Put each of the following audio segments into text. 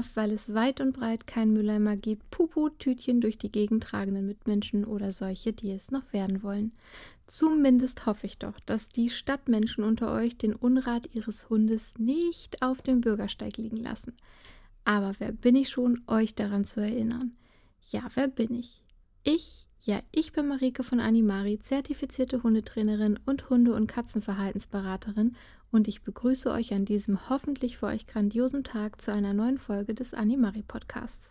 nervt, weil es weit und breit keinen Mülleimer gibt, Pupu-Tütchen durch die Gegend tragenden Mitmenschen oder solche, die es noch werden wollen. Zumindest hoffe ich doch, dass die Stadtmenschen unter euch den Unrat ihres Hundes nicht auf dem Bürgersteig liegen lassen. Aber wer bin ich schon, euch daran zu erinnern? Ja, wer bin ich? Ich, ja, ich bin Marike von Animari, zertifizierte Hundetrainerin und Hunde- und Katzenverhaltensberaterin und ich begrüße euch an diesem hoffentlich für euch grandiosen Tag zu einer neuen Folge des Animari Podcasts.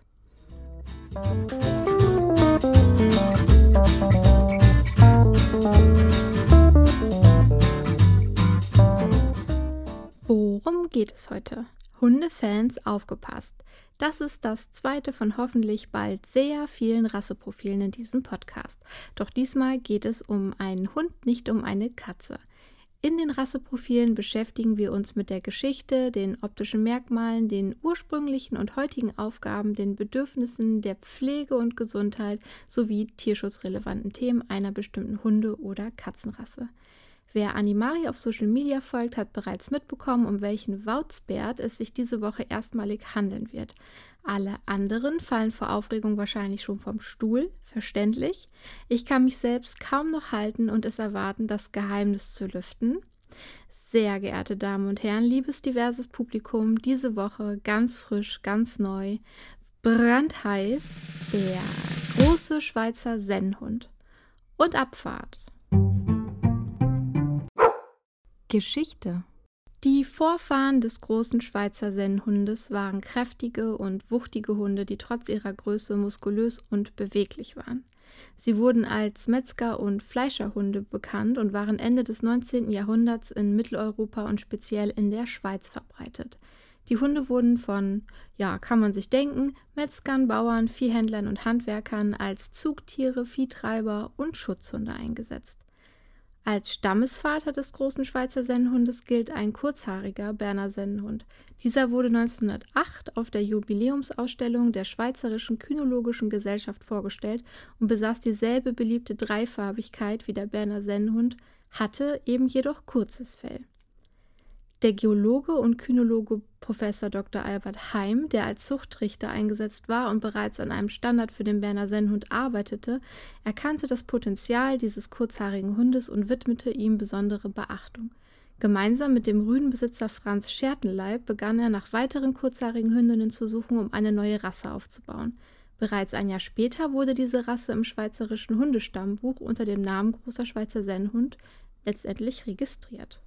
Worum geht es heute? Hundefans aufgepasst. Das ist das zweite von hoffentlich bald sehr vielen Rasseprofilen in diesem Podcast. Doch diesmal geht es um einen Hund, nicht um eine Katze. In den Rasseprofilen beschäftigen wir uns mit der Geschichte, den optischen Merkmalen, den ursprünglichen und heutigen Aufgaben, den Bedürfnissen der Pflege und Gesundheit sowie tierschutzrelevanten Themen einer bestimmten Hunde- oder Katzenrasse. Wer Animari auf Social Media folgt, hat bereits mitbekommen, um welchen Wauzbert es sich diese Woche erstmalig handeln wird. Alle anderen fallen vor Aufregung wahrscheinlich schon vom Stuhl, verständlich. Ich kann mich selbst kaum noch halten und es erwarten, das Geheimnis zu lüften. Sehr geehrte Damen und Herren, liebes diverses Publikum, diese Woche ganz frisch, ganz neu, brandheiß, der große Schweizer Sennhund. Und Abfahrt. Geschichte die Vorfahren des großen Schweizer Sennhundes waren kräftige und wuchtige Hunde, die trotz ihrer Größe muskulös und beweglich waren. Sie wurden als Metzger- und Fleischerhunde bekannt und waren Ende des 19. Jahrhunderts in Mitteleuropa und speziell in der Schweiz verbreitet. Die Hunde wurden von, ja, kann man sich denken, Metzgern, Bauern, Viehhändlern und Handwerkern als Zugtiere, Viehtreiber und Schutzhunde eingesetzt. Als Stammesvater des großen Schweizer Sennenhundes gilt ein kurzhaariger Berner Sennenhund. Dieser wurde 1908 auf der Jubiläumsausstellung der Schweizerischen Kynologischen Gesellschaft vorgestellt und besaß dieselbe beliebte Dreifarbigkeit wie der Berner Sennenhund, hatte eben jedoch kurzes Fell. Der Geologe und Kynologe Professor Dr. Albert Heim, der als Zuchtrichter eingesetzt war und bereits an einem Standard für den Berner Sennhund arbeitete, erkannte das Potenzial dieses kurzhaarigen Hundes und widmete ihm besondere Beachtung. Gemeinsam mit dem Rüdenbesitzer Franz Schertenleib begann er nach weiteren kurzhaarigen Hündinnen zu suchen, um eine neue Rasse aufzubauen. Bereits ein Jahr später wurde diese Rasse im schweizerischen Hundestammbuch unter dem Namen Großer Schweizer Sennhund letztendlich registriert.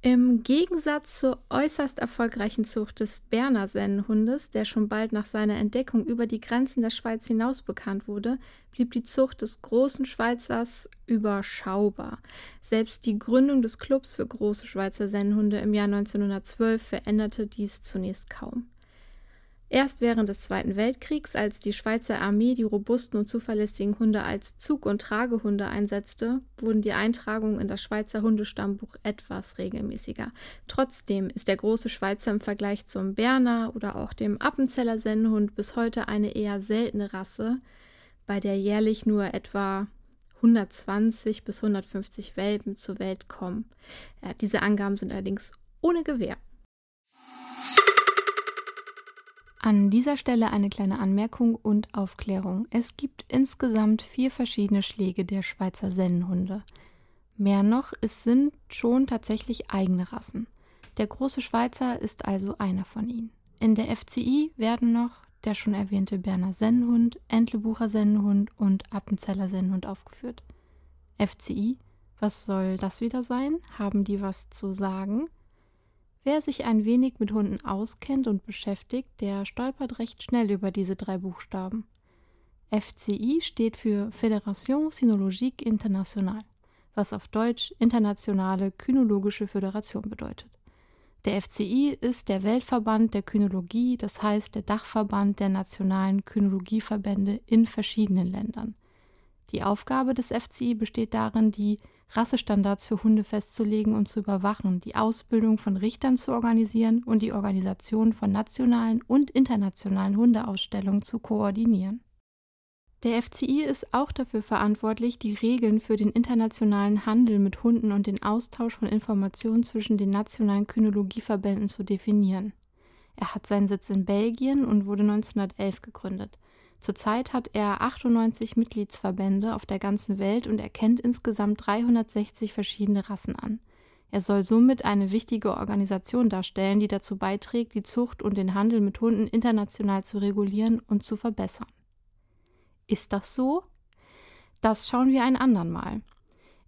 Im Gegensatz zur äußerst erfolgreichen Zucht des Berner Sennenhundes, der schon bald nach seiner Entdeckung über die Grenzen der Schweiz hinaus bekannt wurde, blieb die Zucht des großen Schweizers überschaubar. Selbst die Gründung des Clubs für große Schweizer Sennenhunde im Jahr 1912 veränderte dies zunächst kaum. Erst während des Zweiten Weltkriegs, als die Schweizer Armee die robusten und zuverlässigen Hunde als Zug- und Tragehunde einsetzte, wurden die Eintragungen in das Schweizer Hundestammbuch etwas regelmäßiger. Trotzdem ist der große Schweizer im Vergleich zum Berner oder auch dem Appenzeller Sennenhund bis heute eine eher seltene Rasse, bei der jährlich nur etwa 120 bis 150 Welpen zur Welt kommen. Ja, diese Angaben sind allerdings ohne Gewähr. An dieser Stelle eine kleine Anmerkung und Aufklärung. Es gibt insgesamt vier verschiedene Schläge der Schweizer Sennenhunde. Mehr noch, es sind schon tatsächlich eigene Rassen. Der große Schweizer ist also einer von ihnen. In der FCI werden noch der schon erwähnte Berner Sennenhund, Entlebucher Sennenhund und Appenzeller Sennenhund aufgeführt. FCI, was soll das wieder sein? Haben die was zu sagen? Wer sich ein wenig mit Hunden auskennt und beschäftigt, der stolpert recht schnell über diese drei Buchstaben. FCI steht für Fédération Cynologique Internationale, was auf Deutsch Internationale Kynologische Föderation bedeutet. Der FCI ist der Weltverband der Kynologie, das heißt der Dachverband der nationalen Kynologieverbände in verschiedenen Ländern. Die Aufgabe des FCI besteht darin, die Rassestandards für Hunde festzulegen und zu überwachen, die Ausbildung von Richtern zu organisieren und die Organisation von nationalen und internationalen Hundeausstellungen zu koordinieren. Der FCI ist auch dafür verantwortlich, die Regeln für den internationalen Handel mit Hunden und den Austausch von Informationen zwischen den nationalen Kynologieverbänden zu definieren. Er hat seinen Sitz in Belgien und wurde 1911 gegründet. Zurzeit hat er 98 Mitgliedsverbände auf der ganzen Welt und er kennt insgesamt 360 verschiedene Rassen an. Er soll somit eine wichtige Organisation darstellen, die dazu beiträgt, die Zucht und den Handel mit Hunden international zu regulieren und zu verbessern. Ist das so? Das schauen wir ein andern Mal.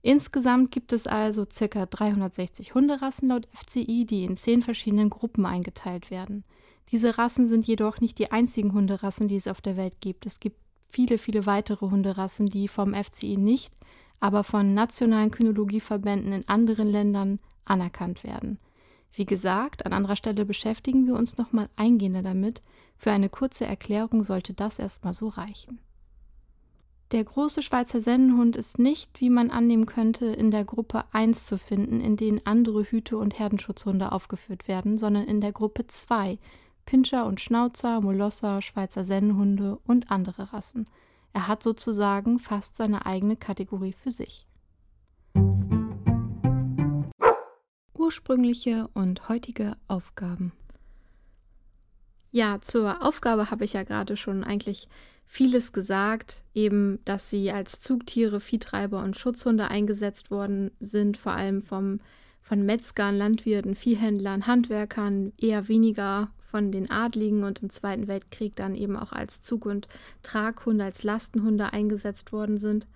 Insgesamt gibt es also ca. 360 Hunderassen laut FCI, die in zehn verschiedenen Gruppen eingeteilt werden. Diese Rassen sind jedoch nicht die einzigen Hunderassen, die es auf der Welt gibt. Es gibt viele, viele weitere Hunderassen, die vom FCI nicht, aber von nationalen Kynologieverbänden in anderen Ländern anerkannt werden. Wie gesagt, an anderer Stelle beschäftigen wir uns nochmal eingehender damit. Für eine kurze Erklärung sollte das erstmal so reichen. Der große Schweizer Sennenhund ist nicht, wie man annehmen könnte, in der Gruppe 1 zu finden, in denen andere Hüte- und Herdenschutzhunde aufgeführt werden, sondern in der Gruppe 2, Pinscher und Schnauzer, Molosser, Schweizer Sennenhunde und andere Rassen. Er hat sozusagen fast seine eigene Kategorie für sich. Ursprüngliche und heutige Aufgaben. Ja, zur Aufgabe habe ich ja gerade schon eigentlich vieles gesagt, eben, dass sie als Zugtiere, Viehtreiber und Schutzhunde eingesetzt worden sind, vor allem vom, von Metzgern, Landwirten, Viehhändlern, Handwerkern, eher weniger von den Adligen und im Zweiten Weltkrieg dann eben auch als Zug- und Traghunde, als Lastenhunde eingesetzt worden sind.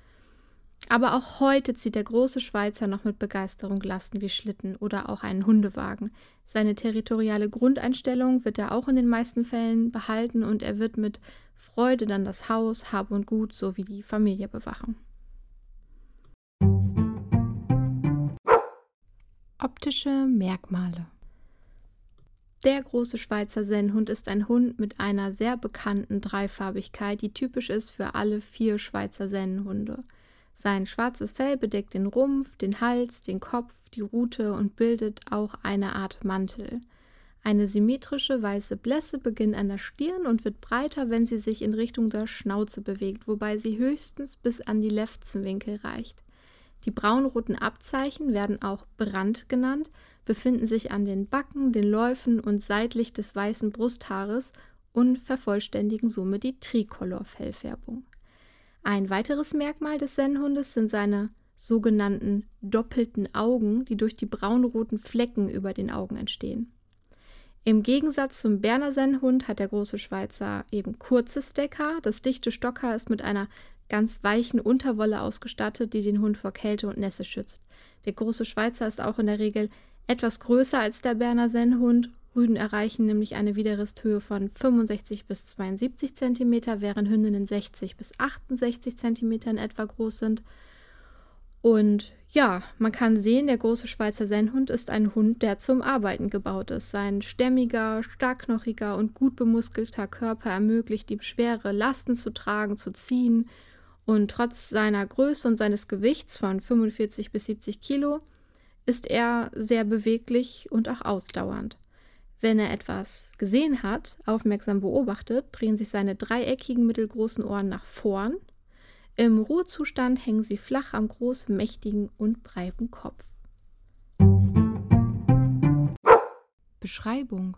Aber auch heute zieht der große Schweizer noch mit Begeisterung Lasten wie Schlitten oder auch einen Hundewagen. Seine territoriale Grundeinstellung wird er auch in den meisten Fällen behalten und er wird mit Freude dann das Haus, Hab und Gut sowie die Familie bewachen. Optische Merkmale der große Schweizer Sennhund ist ein Hund mit einer sehr bekannten Dreifarbigkeit, die typisch ist für alle vier Schweizer Sennenhunde. Sein schwarzes Fell bedeckt den Rumpf, den Hals, den Kopf, die Rute und bildet auch eine Art Mantel. Eine symmetrische weiße Blässe beginnt an der Stirn und wird breiter, wenn sie sich in Richtung der Schnauze bewegt, wobei sie höchstens bis an die Lefzenwinkel reicht. Die braunroten Abzeichen werden auch Brand genannt, befinden sich an den Backen, den Läufen und seitlich des weißen Brusthaares und vervollständigen somit die Tricolor-Fellfärbung. Ein weiteres Merkmal des Sennhundes sind seine sogenannten doppelten Augen, die durch die braunroten Flecken über den Augen entstehen. Im Gegensatz zum Berner Sennhund hat der große Schweizer eben kurzes Deckhaar. Das dichte Stockhaar ist mit einer ganz weichen Unterwolle ausgestattet, die den Hund vor Kälte und Nässe schützt. Der große Schweizer ist auch in der Regel etwas größer als der Berner Sennhund. Rüden erreichen nämlich eine Widerristhöhe von 65 bis 72 cm, während Hündinnen 60 bis 68 cm in etwa groß sind. Und ja, man kann sehen, der große Schweizer Sennhund ist ein Hund, der zum Arbeiten gebaut ist. Sein stämmiger, starkknochiger und gut bemuskelter Körper ermöglicht ihm schwere Lasten zu tragen, zu ziehen und trotz seiner Größe und seines Gewichts von 45 bis 70 Kilo ist er sehr beweglich und auch ausdauernd. Wenn er etwas gesehen hat, aufmerksam beobachtet, drehen sich seine dreieckigen mittelgroßen Ohren nach vorn. Im Ruhezustand hängen sie flach am großen, mächtigen und breiten Kopf. Beschreibung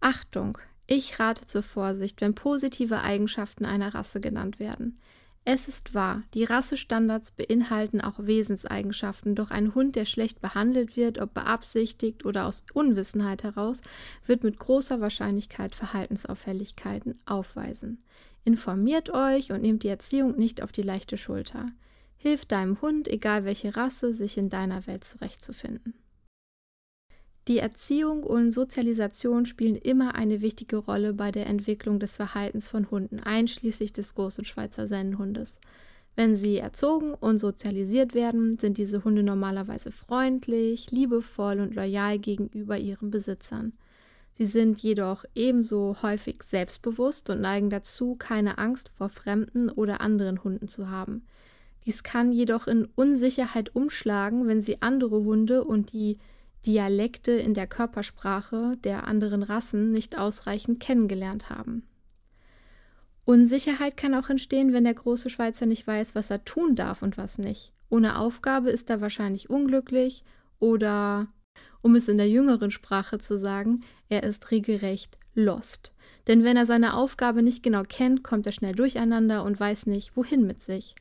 Achtung, ich rate zur Vorsicht, wenn positive Eigenschaften einer Rasse genannt werden. Es ist wahr, die Rassestandards beinhalten auch Wesenseigenschaften, doch ein Hund, der schlecht behandelt wird, ob beabsichtigt oder aus Unwissenheit heraus, wird mit großer Wahrscheinlichkeit Verhaltensauffälligkeiten aufweisen. Informiert euch und nehmt die Erziehung nicht auf die leichte Schulter. Hilft deinem Hund, egal welche Rasse, sich in deiner Welt zurechtzufinden. Die Erziehung und Sozialisation spielen immer eine wichtige Rolle bei der Entwicklung des Verhaltens von Hunden, einschließlich des großen Schweizer Sennenhundes. Wenn sie erzogen und sozialisiert werden, sind diese Hunde normalerweise freundlich, liebevoll und loyal gegenüber ihren Besitzern. Sie sind jedoch ebenso häufig selbstbewusst und neigen dazu, keine Angst vor fremden oder anderen Hunden zu haben. Dies kann jedoch in Unsicherheit umschlagen, wenn sie andere Hunde und die Dialekte in der Körpersprache der anderen Rassen nicht ausreichend kennengelernt haben. Unsicherheit kann auch entstehen, wenn der große Schweizer nicht weiß, was er tun darf und was nicht. Ohne Aufgabe ist er wahrscheinlich unglücklich oder Um es in der jüngeren Sprache zu sagen, er ist regelrecht lost. Denn wenn er seine Aufgabe nicht genau kennt, kommt er schnell durcheinander und weiß nicht, wohin mit sich.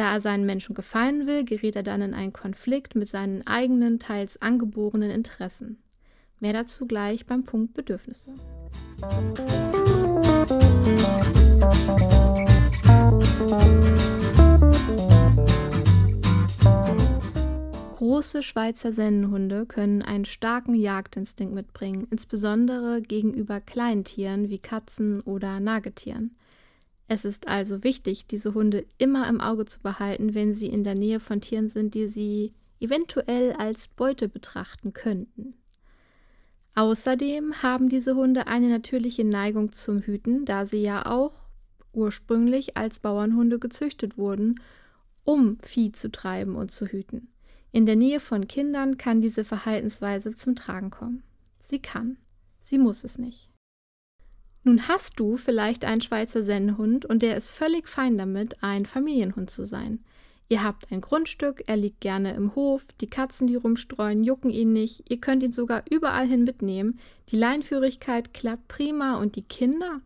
Da er seinen Menschen gefallen will, gerät er dann in einen Konflikt mit seinen eigenen, teils angeborenen Interessen. Mehr dazu gleich beim Punkt Bedürfnisse. Große Schweizer Sennenhunde können einen starken Jagdinstinkt mitbringen, insbesondere gegenüber kleinen Tieren wie Katzen oder Nagetieren. Es ist also wichtig, diese Hunde immer im Auge zu behalten, wenn sie in der Nähe von Tieren sind, die sie eventuell als Beute betrachten könnten. Außerdem haben diese Hunde eine natürliche Neigung zum Hüten, da sie ja auch ursprünglich als Bauernhunde gezüchtet wurden, um Vieh zu treiben und zu hüten. In der Nähe von Kindern kann diese Verhaltensweise zum Tragen kommen. Sie kann, sie muss es nicht. Nun hast du vielleicht einen Schweizer Sennhund und der ist völlig fein damit, ein Familienhund zu sein. Ihr habt ein Grundstück, er liegt gerne im Hof, die Katzen, die rumstreuen, jucken ihn nicht, ihr könnt ihn sogar überall hin mitnehmen, die Leinführigkeit klappt prima und die Kinder?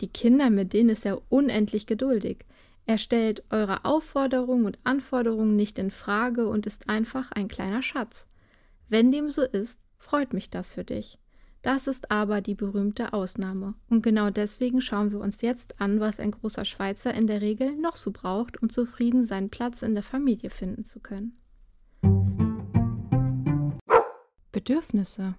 Die Kinder, mit denen ist er unendlich geduldig. Er stellt eure Aufforderungen und Anforderungen nicht in Frage und ist einfach ein kleiner Schatz. Wenn dem so ist, freut mich das für dich. Das ist aber die berühmte Ausnahme. Und genau deswegen schauen wir uns jetzt an, was ein großer Schweizer in der Regel noch so braucht, um zufrieden seinen Platz in der Familie finden zu können. Bedürfnisse.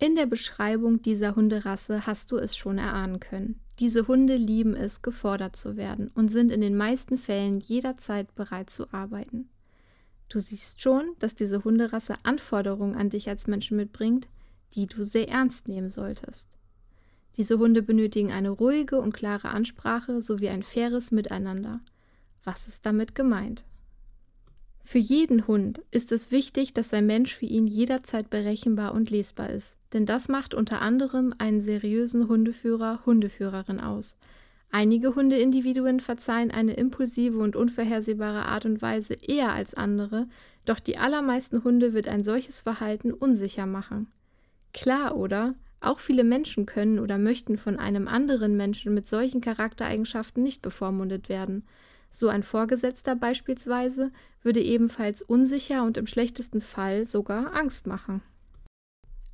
In der Beschreibung dieser Hunderasse hast du es schon erahnen können. Diese Hunde lieben es, gefordert zu werden und sind in den meisten Fällen jederzeit bereit zu arbeiten. Du siehst schon, dass diese Hunderasse Anforderungen an dich als Menschen mitbringt, die du sehr ernst nehmen solltest. Diese Hunde benötigen eine ruhige und klare Ansprache sowie ein faires Miteinander. Was ist damit gemeint? Für jeden Hund ist es wichtig, dass ein Mensch für ihn jederzeit berechenbar und lesbar ist, denn das macht unter anderem einen seriösen Hundeführer, Hundeführerin aus. Einige Hundeindividuen verzeihen eine impulsive und unvorhersehbare Art und Weise eher als andere, doch die allermeisten Hunde wird ein solches Verhalten unsicher machen. Klar, oder? Auch viele Menschen können oder möchten von einem anderen Menschen mit solchen Charaktereigenschaften nicht bevormundet werden. So ein Vorgesetzter beispielsweise würde ebenfalls unsicher und im schlechtesten Fall sogar Angst machen.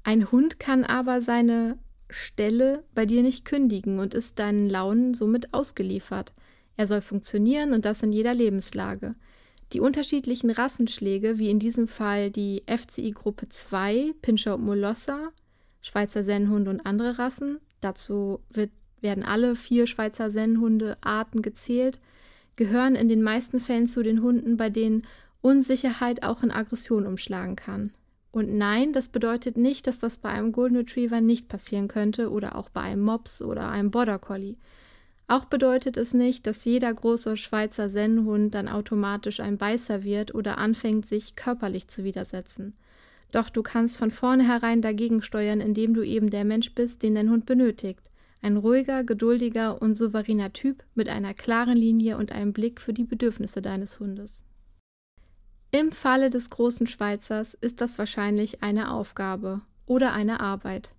Ein Hund kann aber seine Stelle bei dir nicht kündigen und ist deinen Launen somit ausgeliefert. Er soll funktionieren und das in jeder Lebenslage. Die unterschiedlichen Rassenschläge, wie in diesem Fall die FCI Gruppe 2, Pinscher und Molosser, Schweizer Sennhunde und andere Rassen, dazu wird, werden alle vier Schweizer Sennhunde-Arten gezählt, gehören in den meisten Fällen zu den Hunden, bei denen Unsicherheit auch in Aggression umschlagen kann. Und nein, das bedeutet nicht, dass das bei einem Golden Retriever nicht passieren könnte oder auch bei einem Mops oder einem Border Collie. Auch bedeutet es nicht, dass jeder große Schweizer Sennhund dann automatisch ein Beißer wird oder anfängt, sich körperlich zu widersetzen. Doch du kannst von vornherein dagegen steuern, indem du eben der Mensch bist, den dein Hund benötigt. Ein ruhiger, geduldiger und souveräner Typ mit einer klaren Linie und einem Blick für die Bedürfnisse deines Hundes. Im Falle des großen Schweizers ist das wahrscheinlich eine Aufgabe oder eine Arbeit.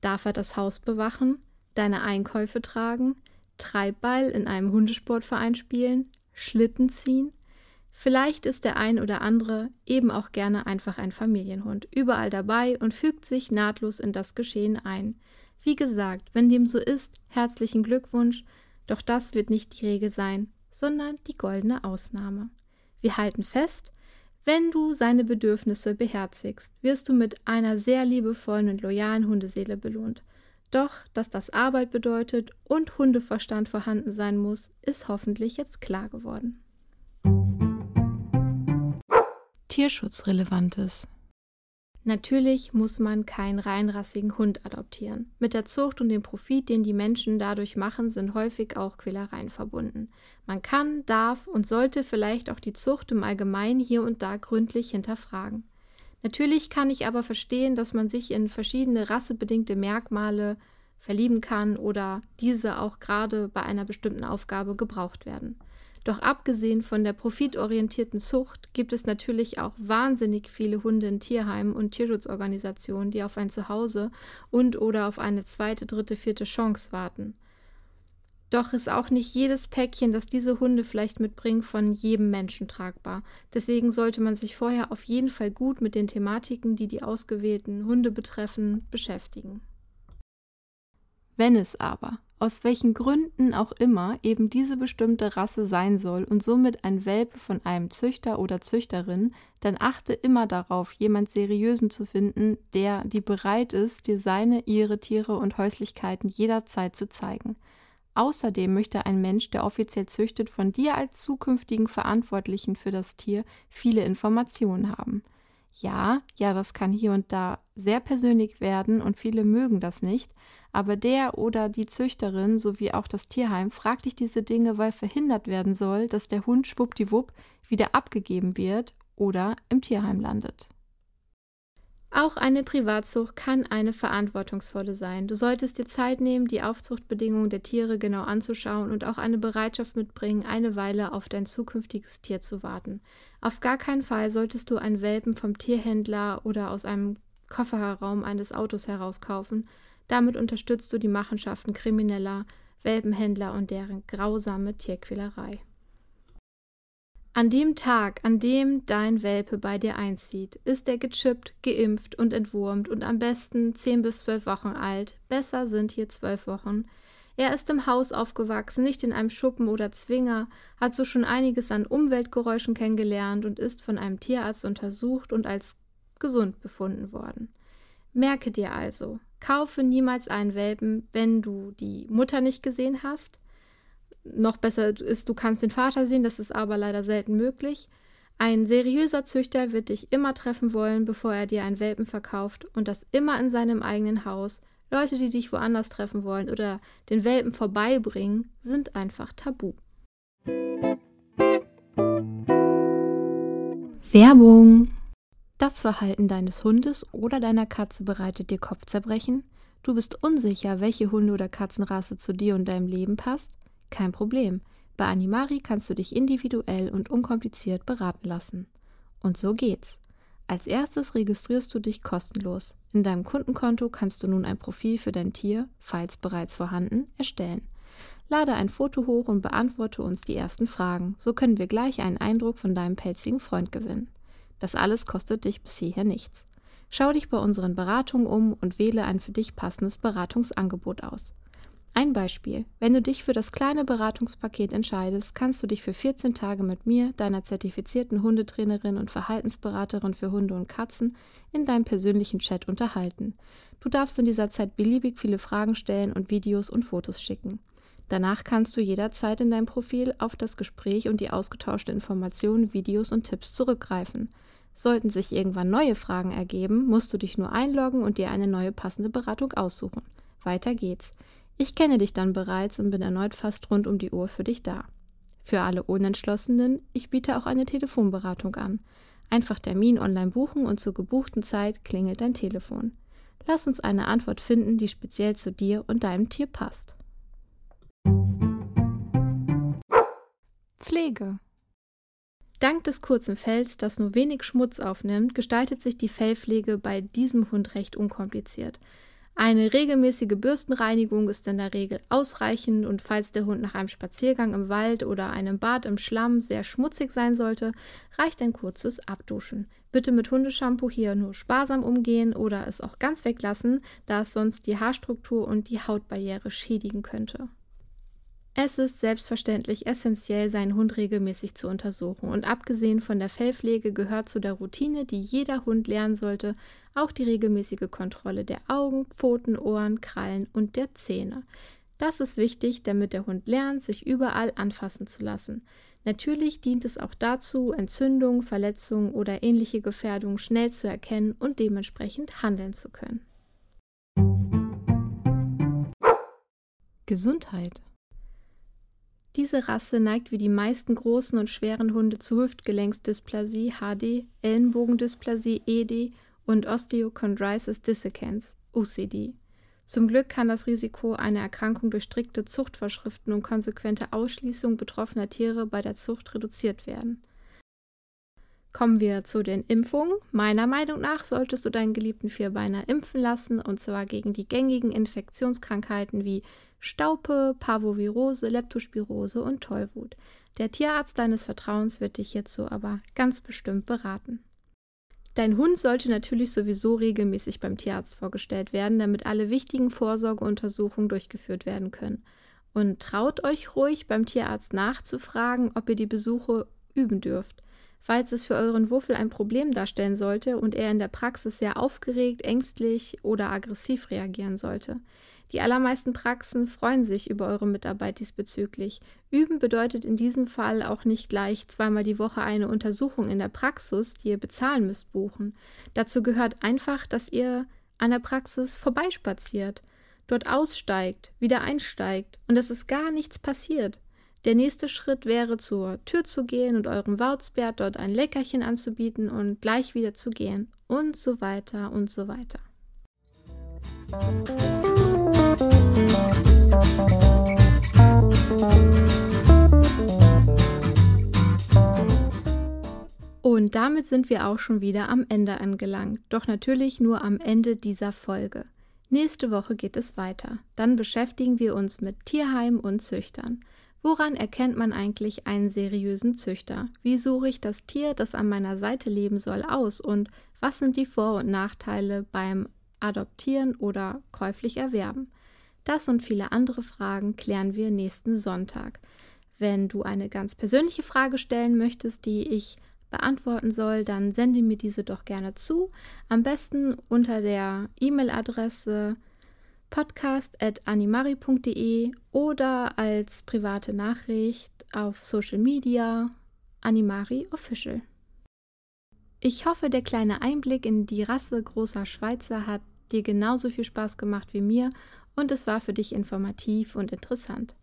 Darf er das Haus bewachen, deine Einkäufe tragen, Treibball in einem Hundesportverein spielen, Schlitten ziehen? Vielleicht ist der ein oder andere eben auch gerne einfach ein Familienhund, überall dabei und fügt sich nahtlos in das Geschehen ein. Wie gesagt, wenn dem so ist, herzlichen Glückwunsch, doch das wird nicht die Regel sein, sondern die goldene Ausnahme. Wir halten fest, wenn du seine Bedürfnisse beherzigst, wirst du mit einer sehr liebevollen und loyalen Hundeseele belohnt. Doch, dass das Arbeit bedeutet und Hundeverstand vorhanden sein muss, ist hoffentlich jetzt klar geworden. Tierschutzrelevantes Natürlich muss man keinen reinrassigen Hund adoptieren. Mit der Zucht und dem Profit, den die Menschen dadurch machen, sind häufig auch Quälereien verbunden. Man kann, darf und sollte vielleicht auch die Zucht im Allgemeinen hier und da gründlich hinterfragen. Natürlich kann ich aber verstehen, dass man sich in verschiedene rassebedingte Merkmale verlieben kann oder diese auch gerade bei einer bestimmten Aufgabe gebraucht werden. Doch abgesehen von der profitorientierten Zucht gibt es natürlich auch wahnsinnig viele Hunde in Tierheimen und Tierschutzorganisationen, die auf ein Zuhause und oder auf eine zweite, dritte, vierte Chance warten. Doch ist auch nicht jedes Päckchen, das diese Hunde vielleicht mitbringen, von jedem Menschen tragbar. Deswegen sollte man sich vorher auf jeden Fall gut mit den Thematiken, die die ausgewählten Hunde betreffen, beschäftigen. Wenn es aber, aus welchen Gründen auch immer, eben diese bestimmte Rasse sein soll und somit ein Welpe von einem Züchter oder Züchterin, dann achte immer darauf, jemand Seriösen zu finden, der, die bereit ist, dir seine, ihre Tiere und Häuslichkeiten jederzeit zu zeigen. Außerdem möchte ein Mensch, der offiziell züchtet, von dir als zukünftigen Verantwortlichen für das Tier viele Informationen haben. Ja, ja, das kann hier und da sehr persönlich werden und viele mögen das nicht, aber der oder die Züchterin sowie auch das Tierheim fragt dich diese Dinge, weil verhindert werden soll, dass der Hund schwuppdiwupp wieder abgegeben wird oder im Tierheim landet. Auch eine Privatzucht kann eine verantwortungsvolle sein. Du solltest dir Zeit nehmen, die Aufzuchtbedingungen der Tiere genau anzuschauen und auch eine Bereitschaft mitbringen, eine Weile auf dein zukünftiges Tier zu warten. Auf gar keinen Fall solltest du einen Welpen vom Tierhändler oder aus einem Kofferraum eines Autos herauskaufen. Damit unterstützt du die Machenschaften krimineller Welpenhändler und deren grausame Tierquälerei. An dem Tag, an dem dein Welpe bei dir einzieht, ist er gechippt, geimpft und entwurmt und am besten 10 bis 12 Wochen alt. Besser sind hier 12 Wochen. Er ist im Haus aufgewachsen, nicht in einem Schuppen oder Zwinger, hat so schon einiges an Umweltgeräuschen kennengelernt und ist von einem Tierarzt untersucht und als gesund befunden worden. Merke dir also, kaufe niemals einen Welpen, wenn du die Mutter nicht gesehen hast, noch besser ist, du kannst den Vater sehen, das ist aber leider selten möglich. Ein seriöser Züchter wird dich immer treffen wollen, bevor er dir einen Welpen verkauft und das immer in seinem eigenen Haus. Leute, die dich woanders treffen wollen oder den Welpen vorbeibringen, sind einfach tabu. Werbung Das Verhalten deines Hundes oder deiner Katze bereitet dir Kopfzerbrechen? Du bist unsicher, welche Hunde- oder Katzenrasse zu dir und deinem Leben passt? Kein Problem. Bei Animari kannst du dich individuell und unkompliziert beraten lassen. Und so geht's. Als erstes registrierst du dich kostenlos. In deinem Kundenkonto kannst du nun ein Profil für dein Tier, falls bereits vorhanden, erstellen. Lade ein Foto hoch und beantworte uns die ersten Fragen. So können wir gleich einen Eindruck von deinem pelzigen Freund gewinnen. Das alles kostet dich bis hierher nichts. Schau dich bei unseren Beratungen um und wähle ein für dich passendes Beratungsangebot aus. Ein Beispiel. Wenn du dich für das kleine Beratungspaket entscheidest, kannst du dich für 14 Tage mit mir, deiner zertifizierten Hundetrainerin und Verhaltensberaterin für Hunde und Katzen, in deinem persönlichen Chat unterhalten. Du darfst in dieser Zeit beliebig viele Fragen stellen und Videos und Fotos schicken. Danach kannst du jederzeit in deinem Profil auf das Gespräch und die ausgetauschten Informationen, Videos und Tipps zurückgreifen. Sollten sich irgendwann neue Fragen ergeben, musst du dich nur einloggen und dir eine neue passende Beratung aussuchen. Weiter geht's. Ich kenne dich dann bereits und bin erneut fast rund um die Uhr für dich da. Für alle Unentschlossenen, ich biete auch eine Telefonberatung an. Einfach Termin online buchen und zur gebuchten Zeit klingelt dein Telefon. Lass uns eine Antwort finden, die speziell zu dir und deinem Tier passt. Pflege Dank des kurzen Fells, das nur wenig Schmutz aufnimmt, gestaltet sich die Fellpflege bei diesem Hund recht unkompliziert. Eine regelmäßige Bürstenreinigung ist in der Regel ausreichend und falls der Hund nach einem Spaziergang im Wald oder einem Bad im Schlamm sehr schmutzig sein sollte, reicht ein kurzes Abduschen. Bitte mit Hundeschampoo hier nur sparsam umgehen oder es auch ganz weglassen, da es sonst die Haarstruktur und die Hautbarriere schädigen könnte. Es ist selbstverständlich essentiell, seinen Hund regelmäßig zu untersuchen und abgesehen von der Fellpflege gehört zu der Routine, die jeder Hund lernen sollte, auch die regelmäßige Kontrolle der Augen, Pfoten, Ohren, Krallen und der Zähne. Das ist wichtig, damit der Hund lernt, sich überall anfassen zu lassen. Natürlich dient es auch dazu, Entzündungen, Verletzungen oder ähnliche Gefährdungen schnell zu erkennen und dementsprechend handeln zu können. Gesundheit diese Rasse neigt wie die meisten großen und schweren Hunde zu Hüftgelenksdysplasie HD, Ellenbogendysplasie ED und Osteochondritis dissecans UCD. Zum Glück kann das Risiko einer Erkrankung durch strikte Zuchtvorschriften und konsequente Ausschließung betroffener Tiere bei der Zucht reduziert werden. Kommen wir zu den Impfungen. Meiner Meinung nach solltest du deinen geliebten Vierbeiner impfen lassen, und zwar gegen die gängigen Infektionskrankheiten wie Staupe, Parvovirose, Leptospirose und Tollwut. Der Tierarzt deines Vertrauens wird dich hierzu aber ganz bestimmt beraten. Dein Hund sollte natürlich sowieso regelmäßig beim Tierarzt vorgestellt werden, damit alle wichtigen Vorsorgeuntersuchungen durchgeführt werden können. Und traut euch ruhig beim Tierarzt nachzufragen, ob ihr die Besuche üben dürft. Falls es für euren Wuffel ein Problem darstellen sollte und er in der Praxis sehr aufgeregt, ängstlich oder aggressiv reagieren sollte. Die allermeisten Praxen freuen sich über eure Mitarbeit diesbezüglich. Üben bedeutet in diesem Fall auch nicht gleich zweimal die Woche eine Untersuchung in der Praxis, die ihr bezahlen müsst, buchen. Dazu gehört einfach, dass ihr an der Praxis vorbeispaziert, dort aussteigt, wieder einsteigt und es ist gar nichts passiert. Der nächste Schritt wäre, zur Tür zu gehen und eurem Wauzbert dort ein Leckerchen anzubieten und gleich wieder zu gehen und so weiter und so weiter. Damit sind wir auch schon wieder am Ende angelangt, doch natürlich nur am Ende dieser Folge. Nächste Woche geht es weiter. Dann beschäftigen wir uns mit Tierheim und Züchtern. Woran erkennt man eigentlich einen seriösen Züchter? Wie suche ich das Tier, das an meiner Seite leben soll, aus? Und was sind die Vor- und Nachteile beim Adoptieren oder käuflich erwerben? Das und viele andere Fragen klären wir nächsten Sonntag. Wenn du eine ganz persönliche Frage stellen möchtest, die ich beantworten soll, dann sende mir diese doch gerne zu. Am besten unter der E-Mail-Adresse podcast.animari.de oder als private Nachricht auf Social Media Animari Official. Ich hoffe, der kleine Einblick in die Rasse großer Schweizer hat dir genauso viel Spaß gemacht wie mir und es war für dich informativ und interessant.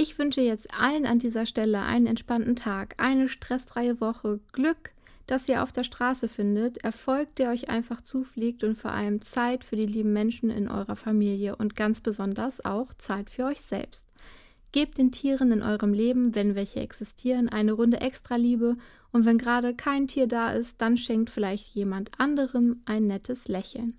Ich wünsche jetzt allen an dieser Stelle einen entspannten Tag, eine stressfreie Woche, Glück, das ihr auf der Straße findet, Erfolg, der euch einfach zufliegt und vor allem Zeit für die lieben Menschen in eurer Familie und ganz besonders auch Zeit für euch selbst. Gebt den Tieren in eurem Leben, wenn welche existieren, eine Runde extra Liebe und wenn gerade kein Tier da ist, dann schenkt vielleicht jemand anderem ein nettes Lächeln.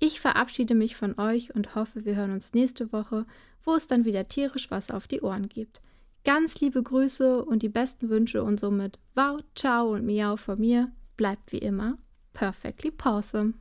Ich verabschiede mich von euch und hoffe, wir hören uns nächste Woche, wo es dann wieder tierisch was auf die Ohren gibt. Ganz liebe Grüße und die besten Wünsche und somit wow, ciao und miau von mir. Bleibt wie immer perfectly awesome.